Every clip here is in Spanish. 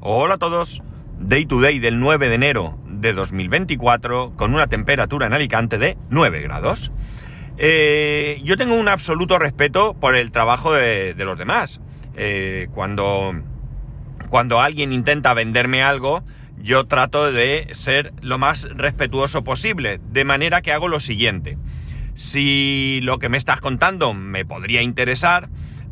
Hola a todos. Day to day del 9 de enero de 2024 con una temperatura en Alicante de 9 grados. Eh, yo tengo un absoluto respeto por el trabajo de, los demás. Eh, cuando, cuando alguien intenta venderme algo, yo trato de ser lo más respetuoso posible, de manera que hago lo siguiente. Si lo que me estás contando me podría interesar,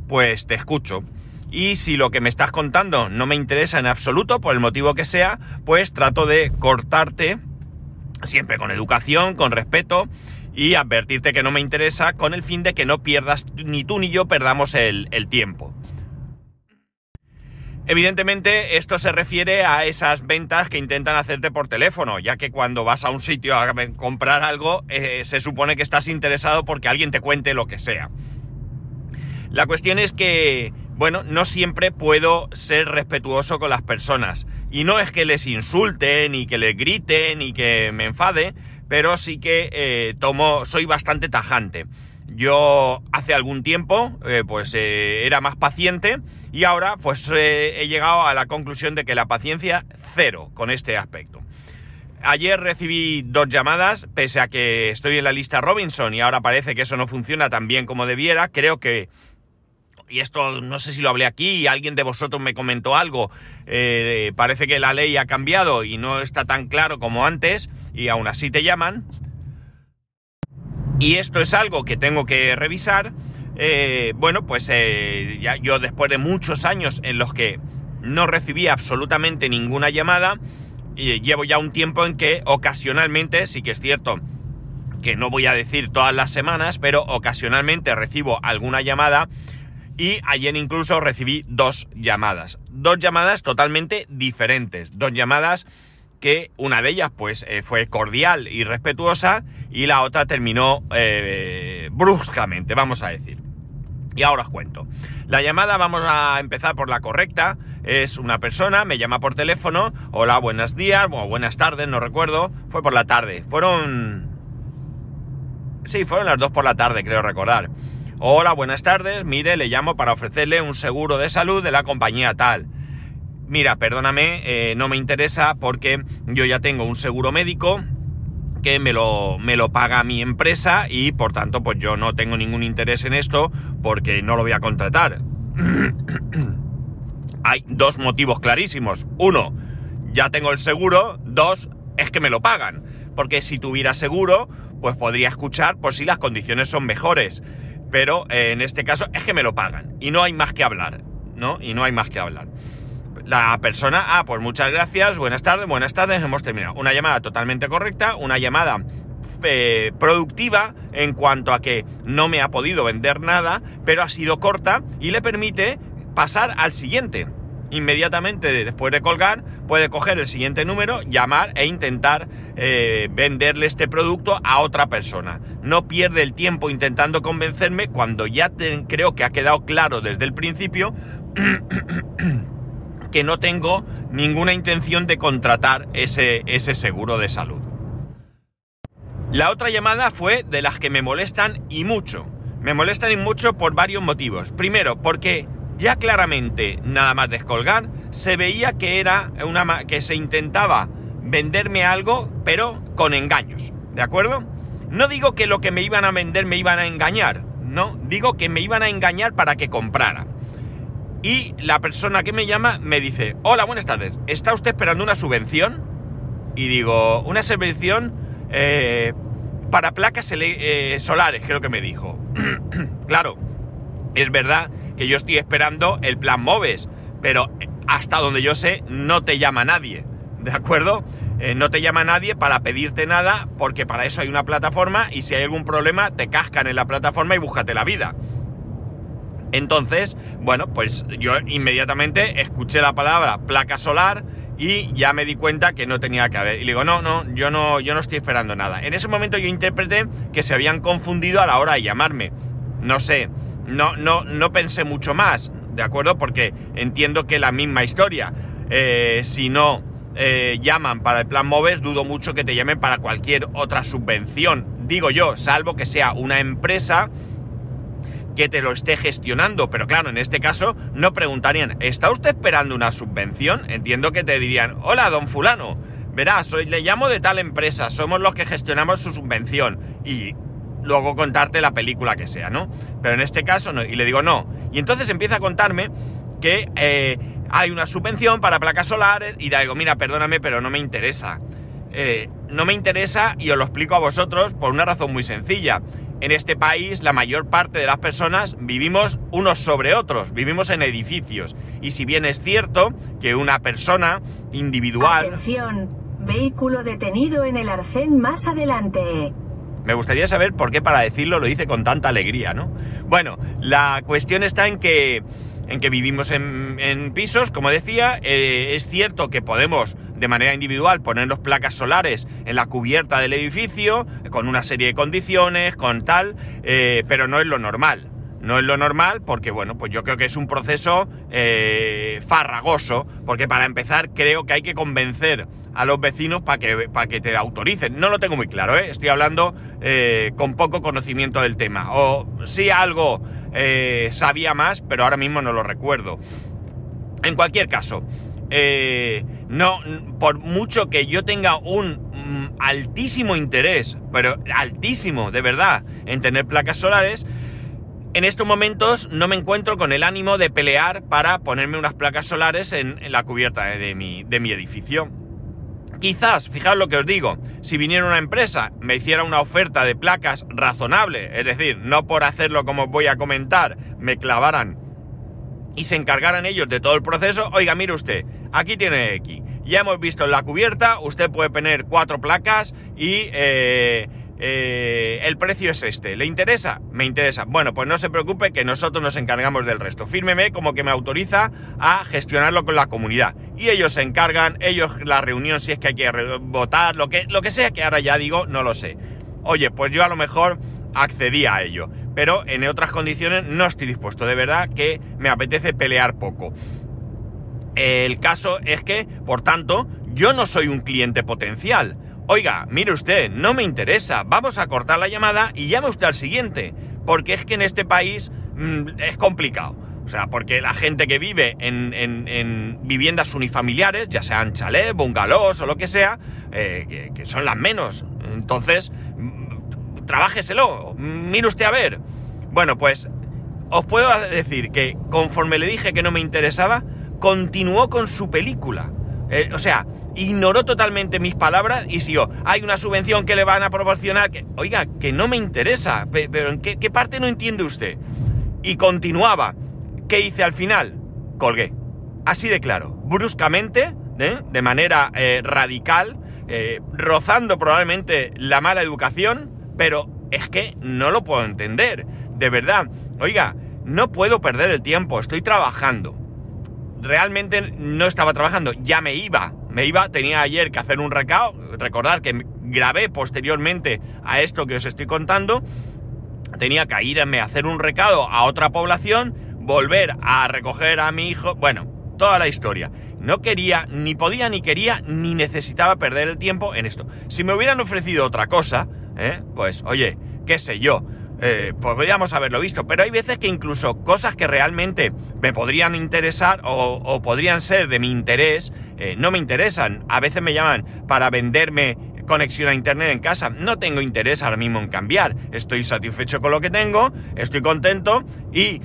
pues te escucho. Y si lo que me estás contando no me interesa en absoluto, por el motivo que sea, pues trato de cortarte, siempre con educación, con respeto, y advertirte que no me interesa con el fin de que no pierdas, ni tú ni yo perdamos el, tiempo. Evidentemente esto se refiere a esas ventas que intentan hacerte por teléfono, ya que cuando vas a un sitio a comprar algo eh, se supone que estás interesado porque alguien te cuente lo que sea. La cuestión es que, bueno, no siempre puedo ser respetuoso con las personas. Y no es que les insulte, ni que les grite, ni que me enfade, pero sí que eh, tomo, soy bastante tajante. Yo hace algún tiempo, eh, pues eh, era más paciente y ahora, pues he llegado a la conclusión de que la paciencia cero con este aspecto. Ayer recibí dos llamadas, pese a que estoy en la lista Robinson y ahora parece que eso no funciona tan bien como debiera. Creo que y esto no sé si lo hablé aquí alguien de vosotros me comentó algo, eh, parece que la ley ha cambiado y no está tan claro como antes y aún así te llaman. Y esto es algo que tengo que revisar. Eh, bueno, pues eh, ya yo después de muchos años en los que no recibí absolutamente ninguna llamada, llevo ya un tiempo en que ocasionalmente, sí que es cierto que no voy a decir todas las semanas, pero ocasionalmente recibo alguna llamada y ayer incluso recibí dos llamadas. Dos llamadas totalmente diferentes. Dos llamadas que una de ellas pues eh, fue cordial y respetuosa y la otra terminó eh, bruscamente, vamos a decir. Y ahora os cuento. La llamada vamos a empezar por la correcta. Es una persona, me llama por teléfono. Hola, buenos días, o buenas tardes, no recuerdo. Fue por la tarde. Fueron... Sí, fueron las dos por la tarde, creo recordar. Hola, buenas tardes. Mire, le llamo para ofrecerle un seguro de salud de la compañía tal. Mira, perdóname, eh, no me interesa porque yo ya tengo un seguro médico que me lo, me lo paga mi empresa y por tanto pues yo no tengo ningún interés en esto porque no lo voy a contratar. Hay dos motivos clarísimos. Uno, ya tengo el seguro. Dos, es que me lo pagan. Porque si tuviera seguro, pues podría escuchar por si las condiciones son mejores pero eh, en este caso es que me lo pagan y no hay más que hablar, ¿no? Y no hay más que hablar. La persona, ah, pues muchas gracias, buenas tardes, buenas tardes, hemos terminado. Una llamada totalmente correcta, una llamada eh, productiva en cuanto a que no me ha podido vender nada, pero ha sido corta y le permite pasar al siguiente inmediatamente después de colgar puede coger el siguiente número, llamar e intentar eh, venderle este producto a otra persona. No pierde el tiempo intentando convencerme cuando ya creo que ha quedado claro desde el principio que no tengo ninguna intención de contratar ese, ese seguro de salud. La otra llamada fue de las que me molestan y mucho. Me molestan y mucho por varios motivos. Primero, porque ya claramente, nada más descolgar, se veía que era una que se intentaba venderme algo, pero con engaños, ¿de acuerdo? No digo que lo que me iban a vender me iban a engañar, no, digo que me iban a engañar para que comprara. Y la persona que me llama me dice, hola, buenas tardes, ¿está usted esperando una subvención? Y digo, una subvención eh, para placas eh, solares, creo que me dijo. claro, es verdad que yo estoy esperando el plan MOVES, pero hasta donde yo sé no te llama nadie, ¿de acuerdo? Eh, no te llama nadie para pedirte nada porque para eso hay una plataforma y si hay algún problema te cascan en la plataforma y búscate la vida. Entonces, bueno, pues yo inmediatamente escuché la palabra placa solar y ya me di cuenta que no tenía que haber. Y le digo, no, no, yo no, yo no estoy esperando nada. En ese momento yo interpreté que se habían confundido a la hora de llamarme. No sé, no, no, no pensé mucho más, ¿de acuerdo? Porque entiendo que la misma historia. Eh, si no eh, llaman para el plan MOVES, dudo mucho que te llamen para cualquier otra subvención. Digo yo, salvo que sea una empresa que te lo esté gestionando, pero claro, en este caso no preguntarían, ¿está usted esperando una subvención? Entiendo que te dirían, hola, don fulano, verás, soy, le llamo de tal empresa, somos los que gestionamos su subvención y luego contarte la película que sea, ¿no? Pero en este caso no, y le digo no. Y entonces empieza a contarme que eh, hay una subvención para placas solares y digo, mira, perdóname, pero no me interesa. Eh, no me interesa y os lo explico a vosotros por una razón muy sencilla en este país la mayor parte de las personas vivimos unos sobre otros, vivimos en edificios. Y si bien es cierto que una persona individual... Atención, vehículo detenido en el arcén más adelante. Me gustaría saber por qué para decirlo lo dice con tanta alegría, ¿no? Bueno, la cuestión está en que, en que vivimos en, pisos, como decía, eh, es cierto que podemos de manera individual ponernos placas solares en la cubierta del edificio, con una serie de condiciones, con tal, eh, pero no es lo normal. No es lo normal porque, bueno, pues yo creo que es un proceso eh, farragoso, porque para empezar creo que hay que convencer a los vecinos para que, para que te autoricen. No lo tengo muy claro, estoy hablando con poco conocimiento del tema. O sí algo sabía más, pero ahora mismo no lo recuerdo. En cualquier caso, eh, no, por mucho que yo tenga un mm, altísimo interés, pero altísimo, de verdad, en tener placas solares, en estos momentos no me encuentro con el ánimo de pelear para ponerme unas placas solares en, la cubierta de mi, de mi edificio. Quizás, fijaos lo que os digo, si viniera una empresa, me hiciera una oferta de placas razonable, es decir, no por hacerlo como os voy a comentar, me clavaran y se encargaran ellos de todo el proceso, oiga, mire usted, aquí tiene X. Ya hemos visto la cubierta, usted puede poner cuatro placas y eh, eh, el precio es este. ¿Le interesa? Me interesa. Bueno, pues no se preocupe que nosotros nos encargamos del resto. Fírmeme como que me autoriza a gestionarlo con la comunidad. Y ellos se encargan, ellos la reunión si es que hay que votar, lo que, lo que sea que ahora ya digo, no lo sé. Oye, pues yo a lo mejor accedí a ello pero en otras condiciones no estoy dispuesto. De verdad que me apetece pelear poco. El caso es que, por tanto, yo no soy un cliente potencial. Oiga, mire usted, no me interesa, vamos a cortar la llamada y llame usted al siguiente, porque es que en este país mm, es complicado. O sea, porque la gente que vive en, viviendas unifamiliares, ya sean chalés, bungalows o lo que sea, eh, que son las menos. Entonces, trabájeselo, mire usted a ver. Bueno, pues os puedo decir que conforme le dije que no me interesaba, continuó con su película. Eh, o sea, ignoró totalmente mis palabras y siguió. Hay una subvención que le van a proporcionar. Que, oiga, que no me interesa. Pero ¿en qué, parte no entiende usted? Y continuaba. ¿Qué hice al final? Colgué. Así de claro. Bruscamente, ¿eh? de manera eh, radical, rozando probablemente la mala educación pero es que no lo puedo entender. De verdad. Oiga, no puedo perder el tiempo, estoy trabajando. Realmente no estaba trabajando, ya me iba. Me iba, tenía ayer que hacer un recado. Recordar que grabé posteriormente a esto que os estoy contando. Tenía que irme a hacer un recado a otra población, volver a recoger a mi hijo. Bueno, toda la historia. No quería, ni podía, ni quería, ni necesitaba perder el tiempo en esto. Si me hubieran ofrecido otra cosa, ¿eh? Pues oye, qué sé yo, eh, podríamos haberlo visto, pero hay veces que incluso cosas que realmente me podrían interesar o, podrían ser de mi interés, eh, no me interesan. A veces me llaman para venderme conexión a internet en casa. No tengo interés ahora mismo en cambiar. Estoy satisfecho con lo que tengo, estoy contento y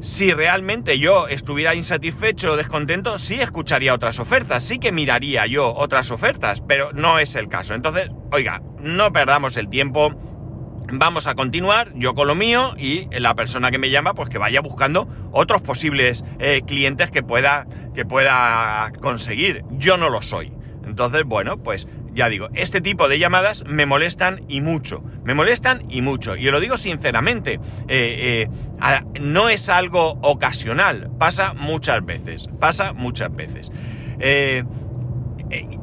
si realmente yo estuviera insatisfecho o descontento, sí escucharía otras ofertas, sí que miraría yo otras ofertas, pero no es el caso. Entonces, oiga, no perdamos el tiempo, vamos a continuar, yo con lo mío y la persona que me llama, pues que vaya buscando otros posibles eh, clientes que pueda, que pueda conseguir. Yo no lo soy. Entonces, bueno, pues ya digo, este tipo de llamadas me molestan y mucho. Me molestan y mucho. Y lo digo sinceramente, eh, eh, no es algo ocasional, pasa muchas veces. Pasa muchas veces.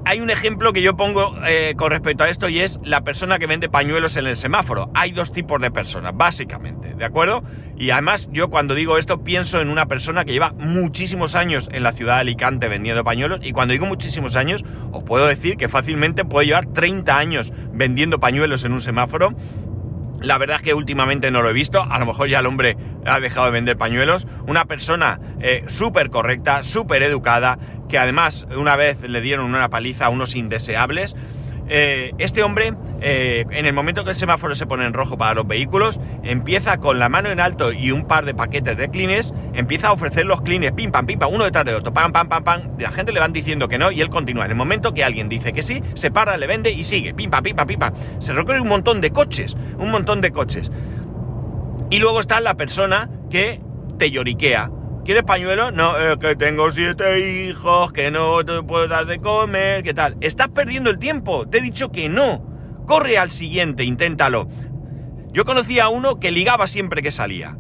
Hay un ejemplo que yo pongo eh, con respecto a esto y es la persona que vende pañuelos en el semáforo. Hay dos tipos de personas, básicamente, ¿de acuerdo? Y además yo cuando digo esto pienso en una persona que lleva muchísimos años en la ciudad de Alicante vendiendo pañuelos y cuando digo muchísimos años os puedo decir que fácilmente puede llevar 30 años vendiendo pañuelos en un semáforo La verdad es que últimamente no lo he visto, a lo mejor ya el hombre ha dejado de vender pañuelos. Una persona eh, súper correcta, súper educada, que además una vez le dieron una paliza a unos indeseables. Eh, este hombre, eh, en el momento que el semáforo se pone en rojo para los vehículos, empieza con la mano en alto y un par de paquetes de clines, empieza a ofrecer los clines, pim, pam, pim, pam, uno detrás del otro, pam, pam, pam, pam. La gente le van diciendo que no y él continúa. En el momento que alguien dice que sí, se para, le vende y sigue, pim, pam, pim, pam, pim, pam. Se recorre un montón de coches, un montón de coches. Y luego está la persona que te lloriquea. ¿Quieres pañuelo? No, eh, que tengo siete hijos, que no te puedo dar de comer, ¿qué tal? Estás perdiendo el tiempo, te he dicho que no. Corre al siguiente, inténtalo. Yo conocía a uno que ligaba siempre que salía.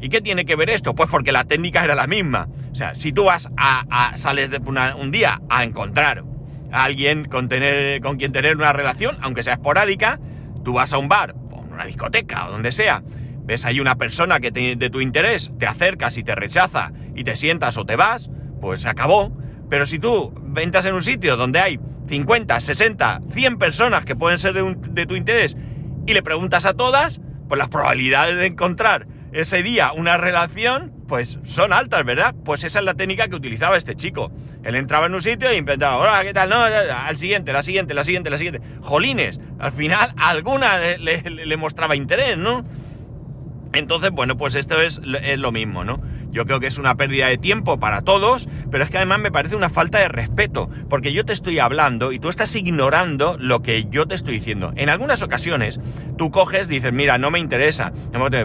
¿Y qué tiene que ver esto? Pues porque la técnica era la misma. O sea, si tú vas a, sales de un día a encontrar a alguien con, tener, con quien tener una relación, aunque sea esporádica, tú vas a un bar, o una discoteca, o donde sea, ves ahí una persona que de tu interés, te acercas y te rechaza y te sientas o te vas, pues se acabó. Pero si tú ventas en un sitio donde hay 50, 60, 100 personas que pueden ser de, de tu interés y le preguntas a todas, pues las probabilidades de encontrar ese día una relación, pues son altas, ¿verdad? Pues esa es la técnica que utilizaba este chico. Él entraba en un sitio y inventaba, hola, ¿qué tal? No, al siguiente, la siguiente, la siguiente, la siguiente. Jolines, al final alguna le mostraba interés, ¿no? Entonces, bueno, pues esto es, es, lo mismo, ¿no? Yo creo que es una pérdida de tiempo para todos, pero es que además me parece una falta de respeto, porque yo te estoy hablando y tú estás ignorando lo que yo te estoy diciendo. En algunas ocasiones tú coges, dices, mira, no me interesa,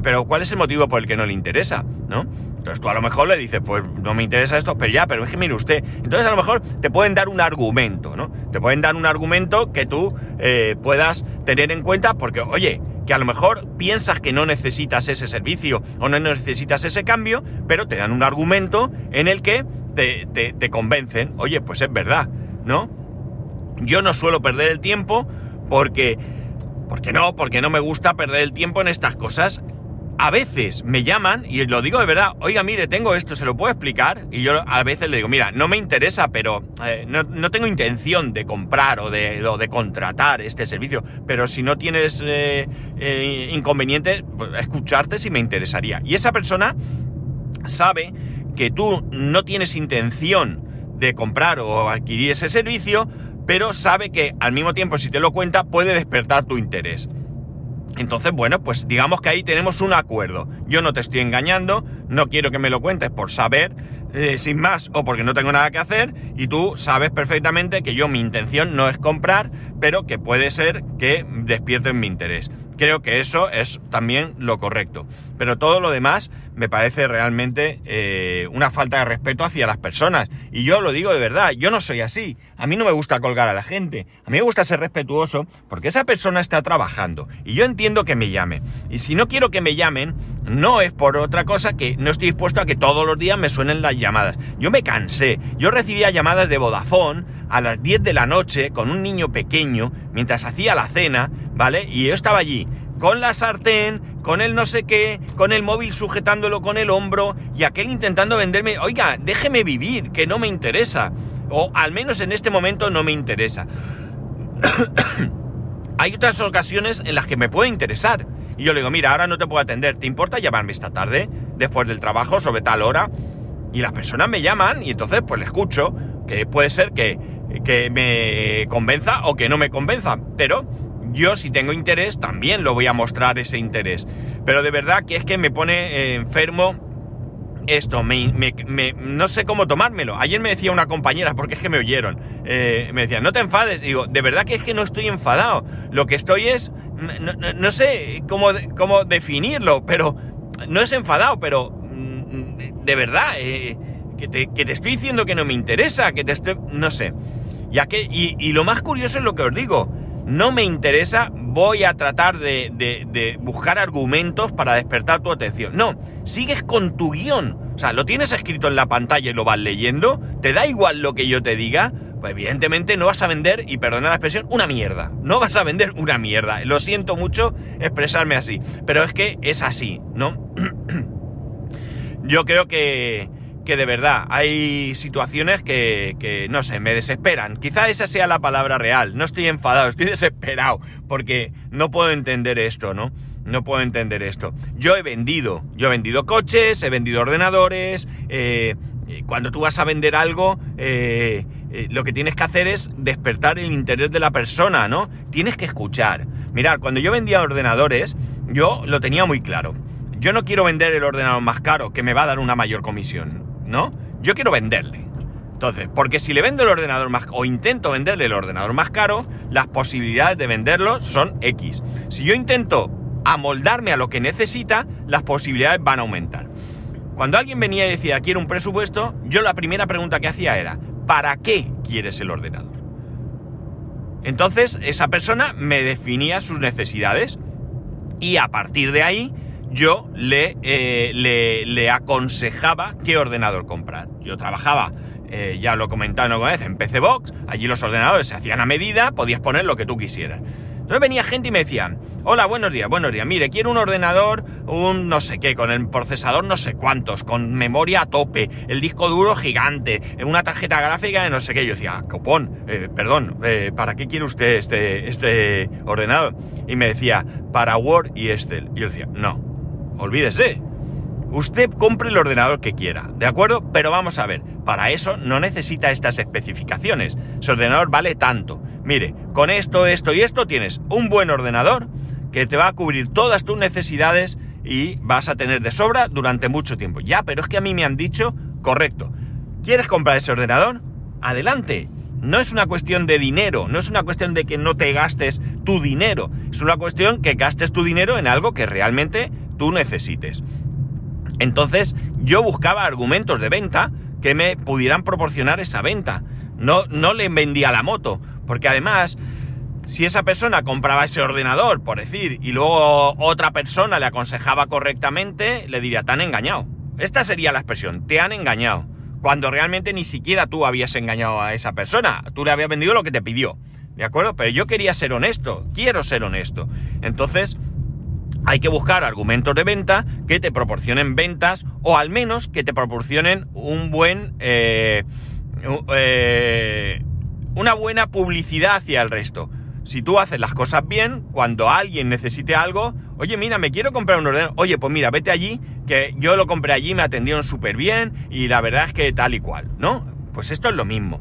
pero ¿cuál es el motivo por el que no le interesa? ¿No? Entonces tú a lo mejor le dices, pues no me interesa esto, pero ya, pero es que mire usted. Entonces a lo mejor te pueden dar un argumento, ¿no? Te pueden dar un argumento que tú eh, puedas tener en cuenta porque, oye, que a lo mejor piensas que no necesitas ese servicio o no necesitas ese cambio, pero te dan un argumento en el que te, te, convencen, oye, pues es verdad, ¿no? Yo no suelo perder el tiempo porque... Porque no, porque no me gusta perder el tiempo en estas cosas a veces me llaman, y lo digo de verdad, oiga, mire, tengo esto, ¿se lo puedo explicar? Y yo a veces le digo, mira, no me interesa, pero eh, no, tengo intención de comprar o de, de, contratar este servicio, pero si no tienes eh, eh, inconveniente, pues, escucharte si me interesaría. Y esa persona sabe que tú no tienes intención de comprar o adquirir ese servicio, pero sabe que al mismo tiempo si te lo cuenta puede despertar tu interés. Entonces, bueno, pues digamos que ahí tenemos un acuerdo. Yo no te estoy engañando, no quiero que me lo cuentes por saber, eh, sin más, o porque no tengo nada que hacer, y tú sabes perfectamente que yo mi intención no es comprar, pero que puede ser que despierten mi interés. Creo que eso es también lo correcto. Pero todo lo demás me parece realmente eh, una falta de respeto hacia las personas. Y yo lo digo de verdad, yo no soy así. A mí no me gusta colgar a la gente. A mí me gusta ser respetuoso porque esa persona está trabajando. Y yo entiendo que me llame. Y si no quiero que me llamen, no es por otra cosa que no estoy dispuesto a que todos los días me suenen las llamadas. Yo me cansé. Yo recibía llamadas de Vodafone a las 10 de la noche con un niño pequeño mientras hacía la cena, ¿vale? Y yo estaba allí con la sartén, con el no sé qué, con el móvil sujetándolo con el hombro y aquel intentando venderme, oiga, déjeme vivir, que no me interesa. O al menos en este momento no me interesa. Hay otras ocasiones en las que me puede interesar. Y yo le digo, mira, ahora no te puedo atender, ¿te importa llamarme esta tarde, después del trabajo, sobre tal hora? Y las personas me llaman y entonces pues le escucho, que puede ser que, que me convenza o que no me convenza, pero yo si tengo interés también lo voy a mostrar ese interés. Pero de verdad que es que me pone eh, enfermo esto, me, no sé cómo tomármelo. Ayer me decía una compañera, porque es que me oyeron, eh, me decía, no te enfades. digo, de verdad que es que no estoy enfadado. Lo que estoy es, no, sé cómo, cómo, definirlo, pero no es enfadado, pero mm, de verdad, eh, que, te, que, te, estoy diciendo que no me interesa, que te estoy, no sé. Ya que, y, y lo más curioso es lo que os digo no me interesa, voy a tratar de, buscar argumentos para despertar tu atención. No, sigues con tu guion. O sea, lo tienes escrito en la pantalla y lo vas leyendo, te da igual lo que yo te diga, pues evidentemente no vas a vender, y perdona la expresión, una mierda. No vas a vender una mierda. Lo siento mucho expresarme así, pero es que es así, ¿no? yo creo que que de verdad hay situaciones que, no sé, me desesperan. Quizá esa sea la palabra real. No estoy enfadado, estoy desesperado porque no puedo entender esto, ¿no? no puedo entender esto. Yo he vendido, yo he vendido coches, he vendido ordenadores. Eh, eh, cuando tú vas a vender algo, eh, lo que tienes que hacer es despertar el interés de la persona, ¿no? Tienes que escuchar. Mirad, cuando yo vendía ordenadores, yo lo tenía muy claro. Yo no quiero vender el ordenador más caro, que me va a dar una mayor comisión, ¿no? Yo quiero venderle. Entonces, porque si le vendo el ordenador más o intento venderle el ordenador más caro, las posibilidades de venderlo son X. Si yo intento amoldarme a lo que necesita, las posibilidades van a aumentar. Cuando alguien venía y decía quiero un presupuesto, yo la primera pregunta que hacía era ¿para qué quieres el ordenador? Entonces, esa persona me definía sus necesidades y a partir de ahí yo le, eh, le, le aconsejaba qué ordenador comprar. Yo trabajaba eh, ya lo he comentado una vez, en PC Box, allí los ordenadores se hacían a medida, podías poner lo que tú quisieras. Entonces venía gente y me decían, hola, buenos días, buenos días, mire, quiero un ordenador, un no sé qué, con el procesador no sé cuántos, con memoria a tope, el disco duro gigante, una tarjeta gráfica de no sé qué. Yo decía, copón, eh, perdón, ¿para qué quiere usted este, este ordenador? Y me decía, para Word y Excel. Y yo decía, no, olvídese, Usted compre el ordenador que quiera, ¿de acuerdo? Pero vamos a ver, para eso no necesita estas especificaciones. Su ordenador vale tanto. Mire, con esto, esto y esto tienes un buen ordenador que te va a cubrir todas tus necesidades y vas a tener de sobra durante mucho tiempo. Ya, pero es que a mí me han dicho, correcto, ¿quieres comprar ese ordenador? Adelante. No es una cuestión de dinero, no es una cuestión de que no te gastes tu dinero, es una cuestión que gastes tu dinero en algo que realmente tú necesites. Entonces yo buscaba argumentos de venta que me pudieran proporcionar esa venta. No, no le vendía la moto, porque además, si esa persona compraba ese ordenador, por decir, y luego otra persona le aconsejaba correctamente, le diría, te han engañado. Esta sería la expresión, te han engañado. Cuando realmente ni siquiera tú habías engañado a esa persona, tú le habías vendido lo que te pidió. ¿De acuerdo? Pero yo quería ser honesto, quiero ser honesto. Entonces, hay que buscar argumentos de venta que te proporcionen ventas o al menos que te proporcionen un buen eh, eh, una buena publicidad hacia el resto. Si tú haces las cosas bien, cuando alguien necesite algo, oye, mira, me quiero comprar un ordenador. Oye, pues mira, vete allí, que yo lo compré allí, me atendieron súper bien y la verdad es que tal y cual, ¿no? Pues esto es lo mismo.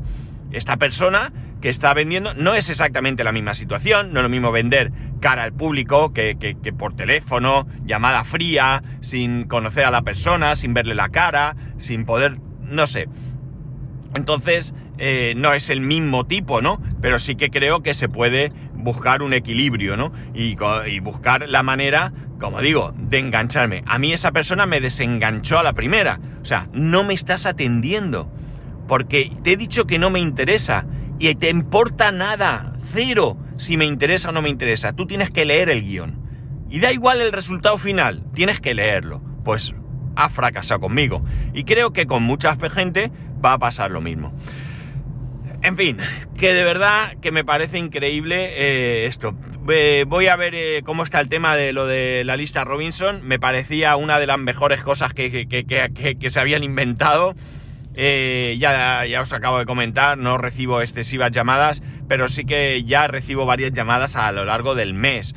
Esta persona que está vendiendo no es exactamente la misma situación, no es lo mismo vender cara al público que, por teléfono, llamada fría, sin conocer a la persona, sin verle la cara, sin poder, no sé. Entonces, eh, no es el mismo tipo, ¿no? Pero sí que creo que se puede buscar un equilibrio, ¿no? Y, y, buscar la manera, como digo, de engancharme. A mí esa persona me desenganchó a la primera. O sea, no me estás atendiendo. Porque te he dicho que no me interesa y te importa nada, cero, si me interesa o no me interesa. Tú tienes que leer el guion. Y da igual el resultado final, tienes que leerlo. Pues ha fracasado conmigo. Y creo que con mucha gente va a pasar lo mismo. En fin, que de verdad que me parece increíble eh, esto. voy a ver eh, cómo está el tema de lo de la lista Robinson. Me parecía una de las mejores cosas que, que se habían inventado. Eh, ya, ya os acabo de comentar, no recibo excesivas llamadas, pero sí que ya recibo varias llamadas a lo largo del mes.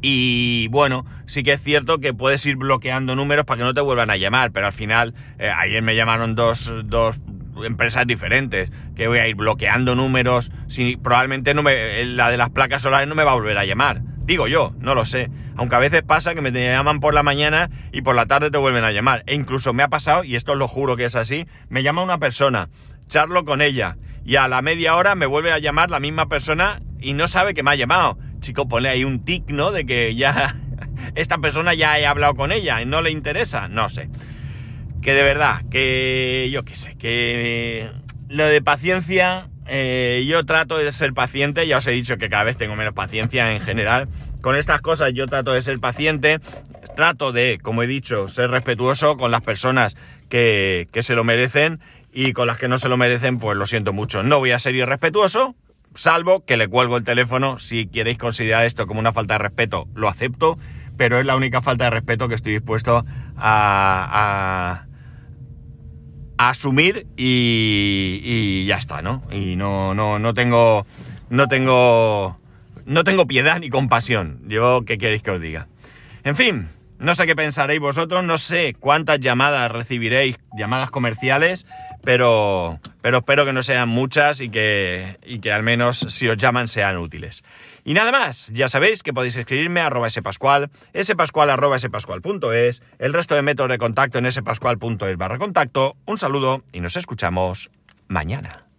Y bueno, sí que es cierto que puedes ir bloqueando números para que no te vuelvan a llamar, pero al final, eh, ayer me llamaron dos, dos, empresas diferentes, que voy a ir bloqueando números, si, probablemente no me, la de las placas solares no me va a volver a llamar. Digo yo, no lo sé. Aunque a veces pasa que me llaman por la mañana y por la tarde te vuelven a llamar. E incluso me ha pasado, y esto lo juro que es así, me llama una persona, charlo con ella, y a la media hora me vuelve a llamar la misma persona y no sabe que me ha llamado. Chico, ponle ahí un tic, ¿no? De que ya esta persona ya he hablado con ella y no le interesa. No sé. Que de verdad, que yo qué sé, que lo de paciencia eh, yo trato de ser paciente, ya os he dicho que cada vez tengo menos paciencia en general. Con estas cosas yo trato de ser paciente, trato de, como he dicho, ser respetuoso con las personas que, que se lo merecen y con las que no se lo merecen, pues lo siento mucho. No voy a ser irrespetuoso, salvo que le cuelgo el teléfono. Si queréis considerar esto como una falta de respeto, lo acepto, pero es la única falta de respeto que estoy dispuesto a, a asumir y, ya está, ¿no? Y no, no, no tengo, no tengo no tengo piedad ni compasión. Yo, ¿qué queréis que os diga? En fin, no sé qué pensaréis vosotros, no sé cuántas llamadas recibiréis, llamadas comerciales, pero, pero espero que no sean muchas y que, y que al menos si os llaman sean útiles. Y nada más, ya sabéis que podéis escribirme a arroba spascual, spascual arroba spascual.es, el resto de métodos de contacto en spascual.es barra contacto. Un saludo y nos escuchamos mañana.